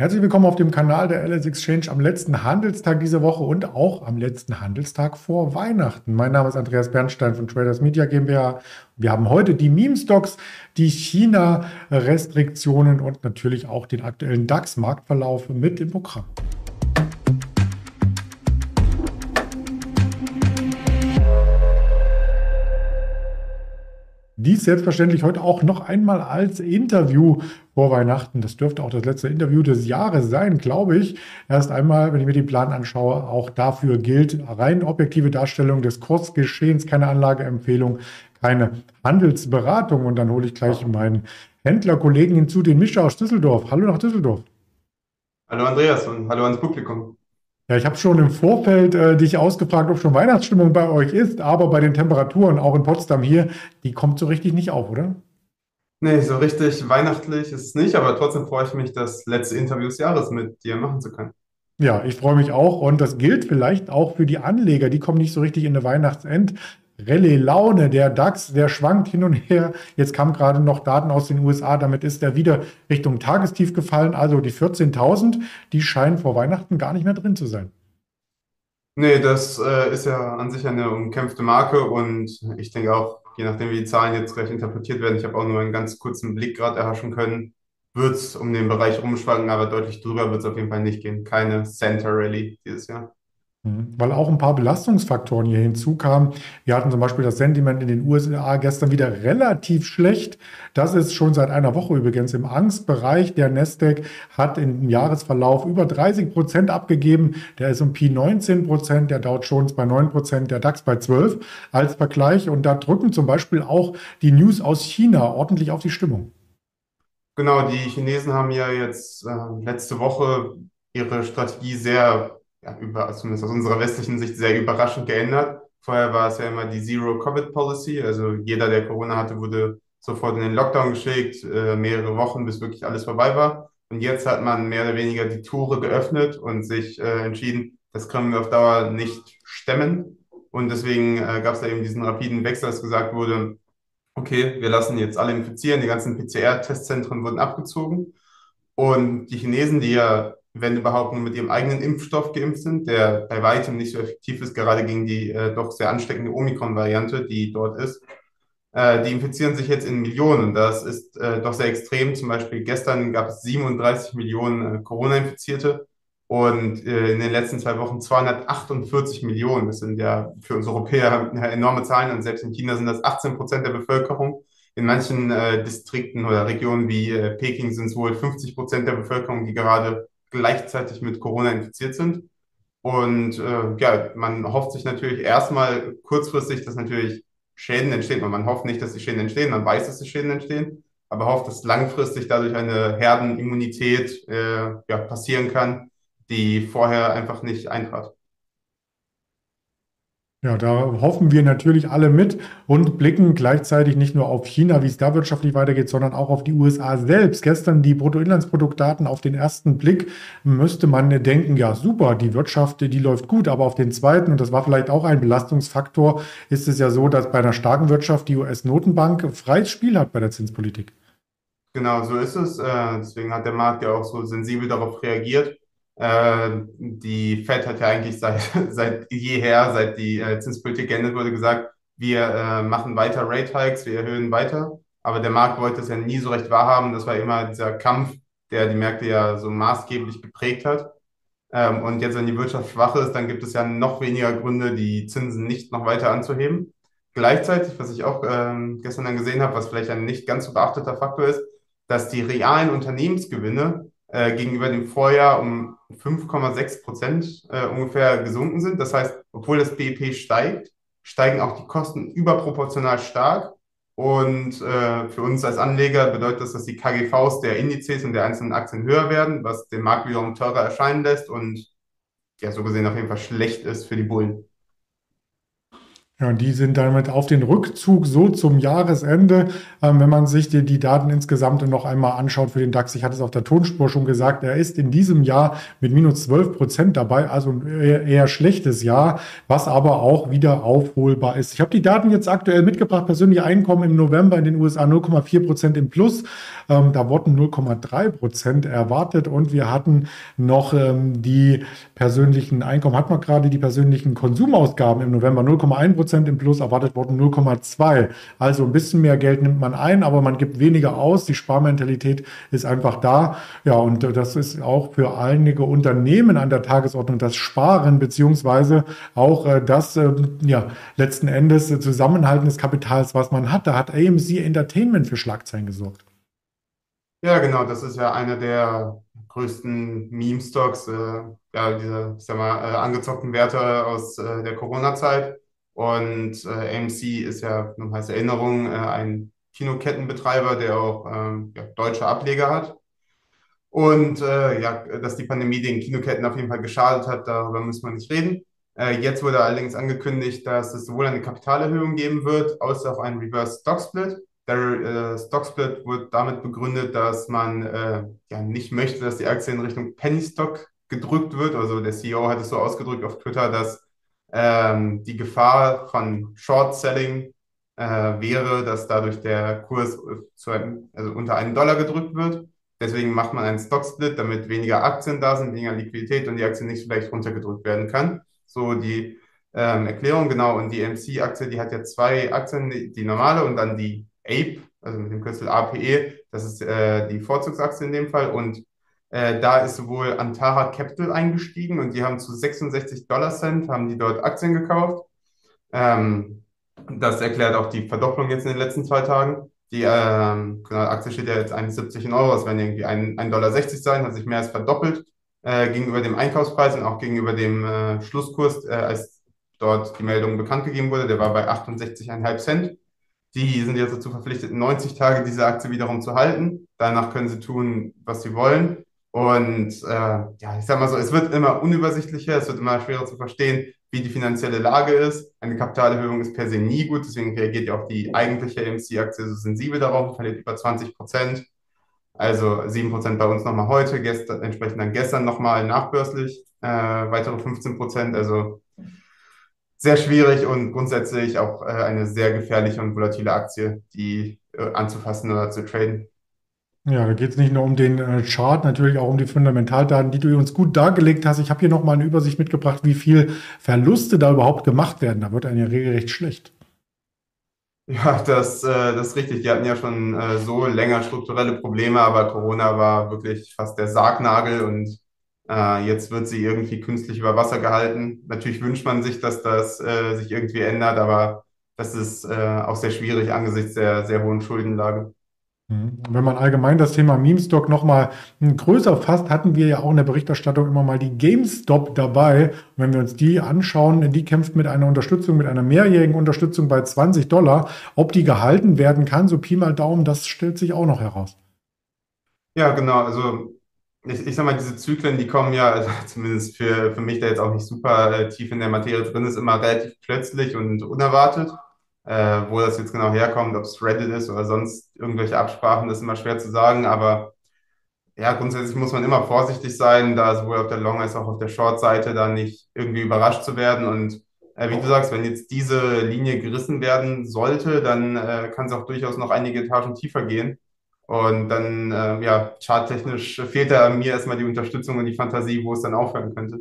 Herzlich willkommen auf dem Kanal der LS Exchange am letzten Handelstag dieser Woche und auch am letzten Handelstag vor Weihnachten. Mein Name ist Andreas Bernstein von Traders Media GmbH. Wir haben heute die Meme-Stocks, die China-Restriktionen und natürlich auch den aktuellen DAX-Marktverlauf mit im Programm. Dies selbstverständlich heute auch noch einmal als Interview vor Weihnachten. Das dürfte auch das letzte Interview des Jahres sein, glaube ich. Erst einmal, wenn ich mir den Plan anschaue, auch dafür gilt rein objektive Darstellung des Kursgeschehens, keine Anlageempfehlung, keine Handelsberatung. Und dann hole ich gleich meinen Händlerkollegen hinzu, den Mischa aus Düsseldorf. Hallo nach Düsseldorf. Hallo Andreas und hallo ans Publikum. Ja, ich habe schon im Vorfeld äh, dich ausgefragt, ob schon Weihnachtsstimmung bei euch ist, aber bei den Temperaturen, auch in Potsdam hier, die kommt so richtig nicht auf, oder? Nee, so richtig weihnachtlich ist es nicht, aber trotzdem freue ich mich, das letzte Interview des Jahres mit dir machen zu können. Ja, ich freue mich auch und das gilt vielleicht auch für die Anleger, die kommen nicht so richtig in eine Weihnachtsend. Rallye-Laune. Der DAX, der schwankt hin und her. Jetzt kamen gerade noch Daten aus den USA, damit ist er wieder Richtung Tagestief gefallen. Also die 14.000, die scheinen vor Weihnachten gar nicht mehr drin zu sein. Nee, das äh, ist ja an sich eine umkämpfte Marke und ich denke auch, je nachdem, wie die Zahlen jetzt gleich interpretiert werden, ich habe auch nur einen ganz kurzen Blick gerade erhaschen können, wird es um den Bereich rumschwanken, aber deutlich drüber wird es auf jeden Fall nicht gehen. Keine Center Rally dieses Jahr. Mhm. Weil auch ein paar Belastungsfaktoren hier hinzukamen. Wir hatten zum Beispiel das Sentiment in den USA gestern wieder relativ schlecht. Das ist schon seit einer Woche übrigens im Angstbereich. Der Nasdaq hat im Jahresverlauf über 30 Prozent abgegeben. Der S&P 19 Prozent, der Dow Jones bei 9 Prozent, der DAX bei 12 als Vergleich. Und da drücken zum Beispiel auch die News aus China ordentlich auf die Stimmung. Genau, die Chinesen haben ja jetzt äh, letzte Woche ihre Strategie sehr ja, über, zumindest aus unserer westlichen Sicht sehr überraschend geändert. Vorher war es ja immer die Zero-Covid-Policy, also jeder, der Corona hatte, wurde sofort in den Lockdown geschickt, äh, mehrere Wochen, bis wirklich alles vorbei war. Und jetzt hat man mehr oder weniger die Tore geöffnet und sich äh, entschieden, das können wir auf Dauer nicht stemmen. Und deswegen äh, gab es da eben diesen rapiden Wechsel, dass gesagt wurde, okay, wir lassen jetzt alle infizieren, die ganzen PCR-Testzentren wurden abgezogen. Und die Chinesen, die ja wenn überhaupt nur mit ihrem eigenen Impfstoff geimpft sind, der bei weitem nicht so effektiv ist, gerade gegen die äh, doch sehr ansteckende Omikron-Variante, die dort ist. Äh, die infizieren sich jetzt in Millionen. Das ist äh, doch sehr extrem. Zum Beispiel gestern gab es 37 Millionen äh, Corona-Infizierte und äh, in den letzten zwei Wochen 248 Millionen. Das sind ja für uns Europäer enorme Zahlen und selbst in China sind das 18 Prozent der Bevölkerung. In manchen äh, Distrikten oder Regionen wie Peking sind es wohl 50 Prozent der Bevölkerung, die gerade gleichzeitig mit Corona infiziert sind. Und äh, ja, man hofft sich natürlich erstmal kurzfristig, dass natürlich Schäden entstehen. Man hofft nicht, dass die Schäden entstehen, man weiß, dass die Schäden entstehen, aber hofft, dass langfristig dadurch eine Herdenimmunität äh, ja, passieren kann, die vorher einfach nicht eintrat. Ja, da hoffen wir natürlich alle mit und blicken gleichzeitig nicht nur auf China, wie es da wirtschaftlich weitergeht, sondern auch auf die USA selbst. Gestern die Bruttoinlandsproduktdaten auf den ersten Blick müsste man denken, ja super, die Wirtschaft, die läuft gut, aber auf den zweiten, und das war vielleicht auch ein Belastungsfaktor, ist es ja so, dass bei einer starken Wirtschaft die US-Notenbank freies Spiel hat bei der Zinspolitik. Genau, so ist es. Äh, deswegen hat der Markt ja auch so sensibel darauf reagiert. Äh, die Fed hat ja eigentlich seit, seit jeher, seit die äh, Zinspolitik geändert wurde, gesagt, wir äh, machen weiter Rate Hikes, wir erhöhen weiter. Aber der Markt wollte es ja nie so recht wahrhaben. Das war immer dieser Kampf, der die Märkte ja so maßgeblich geprägt hat. Ähm, und jetzt, wenn die Wirtschaft schwach ist, dann gibt es ja noch weniger Gründe, die Zinsen nicht noch weiter anzuheben. Gleichzeitig, was ich auch ähm, gestern dann gesehen habe, was vielleicht ein nicht ganz so beachteter Faktor ist, dass die realen Unternehmensgewinne äh, gegenüber dem Vorjahr um 5,6 Prozent äh, ungefähr gesunken sind. Das heißt, obwohl das BIP steigt, steigen auch die Kosten überproportional stark. Und äh, für uns als Anleger bedeutet das, dass die KGVs der Indizes und der einzelnen Aktien höher werden, was den Markt wiederum teurer erscheinen lässt und ja, so gesehen auf jeden Fall schlecht ist für die Bullen. Ja, und die sind damit auf den Rückzug so zum Jahresende. Ähm, wenn man sich die, die Daten insgesamt noch einmal anschaut für den DAX, ich hatte es auf der Tonspur schon gesagt, er ist in diesem Jahr mit minus 12 Prozent dabei, also ein eher, eher schlechtes Jahr, was aber auch wieder aufholbar ist. Ich habe die Daten jetzt aktuell mitgebracht, persönliche Einkommen im November in den USA 0,4 Prozent im Plus. Ähm, da wurden 0,3 Prozent erwartet und wir hatten noch ähm, die persönlichen Einkommen, hat man gerade die persönlichen Konsumausgaben im November 0,1 Prozent Prozent im Plus, erwartet wurden 0,2. Also ein bisschen mehr Geld nimmt man ein, aber man gibt weniger aus. Die Sparmentalität ist einfach da. Ja, und das ist auch für einige Unternehmen an der Tagesordnung das Sparen beziehungsweise auch äh, das ähm, ja, letzten Endes Zusammenhalten des Kapitals, was man hat. Da hat AMC Entertainment für Schlagzeilen gesorgt. Ja, genau, das ist ja einer der größten Meme-Stocks, äh, ja, diese, ich sag mal, äh, angezockten Werte aus äh, der Corona-Zeit. Und äh, AMC ist ja, nur als Erinnerung, äh, ein Kinokettenbetreiber, der auch ähm, ja, deutsche Ableger hat. Und äh, ja, dass die Pandemie den Kinoketten auf jeden Fall geschadet hat, darüber müssen wir nicht reden. Äh, jetzt wurde allerdings angekündigt, dass es sowohl eine Kapitalerhöhung geben wird, als auch einen Reverse Stock Split. Der äh, Stock Split wird damit begründet, dass man äh, ja nicht möchte, dass die Aktie in Richtung Penny Stock gedrückt wird. Also der CEO hat es so ausgedrückt auf Twitter, dass ähm, die Gefahr von Short Selling äh, wäre, dass dadurch der Kurs zu einem, also unter einen Dollar gedrückt wird. Deswegen macht man einen Stock-Split, damit weniger Aktien da sind, weniger Liquidität und die Aktie nicht so leicht runtergedrückt werden kann. So die ähm, Erklärung, genau. Und die MC-Aktie, die hat ja zwei Aktien, die, die, normale und dann die APE, also mit dem Kürzel APE. Das ist äh, die Vorzugsaktie in dem Fall. Und äh, da ist sowohl Antara Capital eingestiegen und die haben zu 66 Dollar Cent, haben die dort Aktien gekauft. Ähm, das erklärt auch die Verdopplung jetzt in den letzten zwei Tagen. Die ähm, genau, Aktie steht ja jetzt 71 in Euro, das werden irgendwie 1,60 Dollar sein, hat sich mehr als verdoppelt äh, gegenüber dem Einkaufspreis und auch gegenüber dem äh, Schlusskurs, äh, als dort die Meldung bekannt gegeben wurde. Der war bei 68,5 Cent. Die sind jetzt dazu verpflichtet, 90 Tage diese Aktie wiederum zu halten. Danach können sie tun, was sie wollen. Und äh, ja, ich sag mal so, es wird immer unübersichtlicher, es wird immer schwerer zu verstehen, wie die finanzielle Lage ist. Eine Kapitalerhöhung ist per se nie gut, deswegen reagiert ja auch die eigentliche AMC-Aktie so sensibel darauf, verliert über 20 Prozent. Also 7 Prozent bei uns nochmal heute, gestern, entsprechend dann gestern nochmal nachbörslich, äh, weitere 15 Prozent. Also sehr schwierig und grundsätzlich auch äh, eine sehr gefährliche und volatile Aktie, die äh, anzufassen oder zu traden. Ja, da geht es nicht nur um den äh, Chart, natürlich auch um die Fundamentaldaten, die du uns gut dargelegt hast. Ich habe hier nochmal eine Übersicht mitgebracht, wie viel Verluste da überhaupt gemacht werden. Da wird einem ja regelrecht schlecht. Ja, das, äh, das ist richtig. Die hatten ja schon äh, so länger strukturelle Probleme, aber Corona war wirklich fast der Sargnagel und jetzt wird sie irgendwie künstlich über Wasser gehalten. Natürlich wünscht man sich, dass das sich irgendwie ändert, aber das ist auch sehr schwierig angesichts der sehr hohen Schuldenlage. Mhm. Wenn man allgemein das Thema Meme-Stock nochmal größer fasst, hatten wir ja auch in der Berichterstattung immer mal die GameStop dabei. Und wenn wir uns die anschauen, die kämpft mit einer Unterstützung, mit einer mehrjährigen Unterstützung bei 20 Dollar. Ob die gehalten werden kann, so Pi mal Daumen, das stellt sich auch noch heraus. Ja, genau. Also ich, ich sag mal, diese Zyklen, die kommen ja, also zumindest für, für mich, der jetzt auch nicht super äh, tief in der Materie drin ist, immer relativ plötzlich und unerwartet. Äh, wo das jetzt genau herkommt, ob es Reddit ist oder sonst irgendwelche Absprachen, das ist immer schwer zu sagen. Aber ja, grundsätzlich muss man immer vorsichtig sein, da sowohl auf der Long- als auch auf der Short-Seite da nicht irgendwie überrascht zu werden. Und äh, wie du sagst, wenn jetzt diese Linie gerissen werden sollte, dann äh, kann es auch durchaus noch einige Etagen tiefer gehen. Und dann, äh, ja, charttechnisch fehlt da mir erstmal die Unterstützung und die Fantasie, wo es dann aufhören könnte.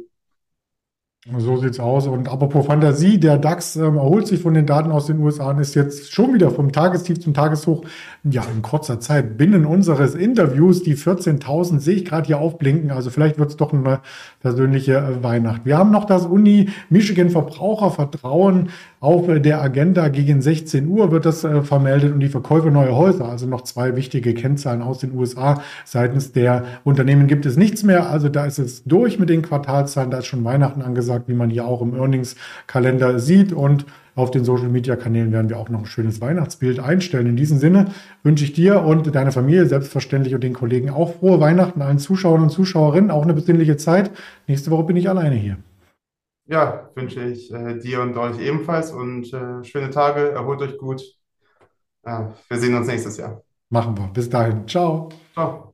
So sieht's aus. Und apropos Fantasie, der DAX ähm, erholt sich von den Daten aus den USA und ist jetzt schon wieder vom Tagestief zum Tageshoch, ja, in kurzer Zeit. Binnen unseres Interviews, die 14.000 sehe ich gerade hier aufblinken. Also vielleicht wird's doch eine persönliche äh, Weihnacht. Wir haben noch das Uni Michigan Verbrauchervertrauen auf äh, der Agenda. Gegen 16 Uhr wird das äh, vermeldet und die Verkäufe neuer Häuser. Also noch zwei wichtige Kennzahlen aus den USA. Seitens der Unternehmen gibt es nichts mehr. Also da ist es durch mit den Quartalzahlen. Da ist schon Weihnachten angesagt gesagt, wie man hier auch im Earnings-Kalender sieht. Und auf den Social-Media-Kanälen werden wir auch noch ein schönes Weihnachtsbild einstellen. In diesem Sinne wünsche ich dir und deiner Familie selbstverständlich und den Kollegen auch frohe Weihnachten, allen Zuschauern und Zuschauerinnen auch eine besinnliche Zeit. Nächste Woche bin ich alleine hier. Ja, wünsche ich äh, dir und euch ebenfalls und äh, schöne Tage, erholt euch gut. Äh, wir sehen uns nächstes Jahr. Machen wir. Bis dahin. Ciao. Ciao.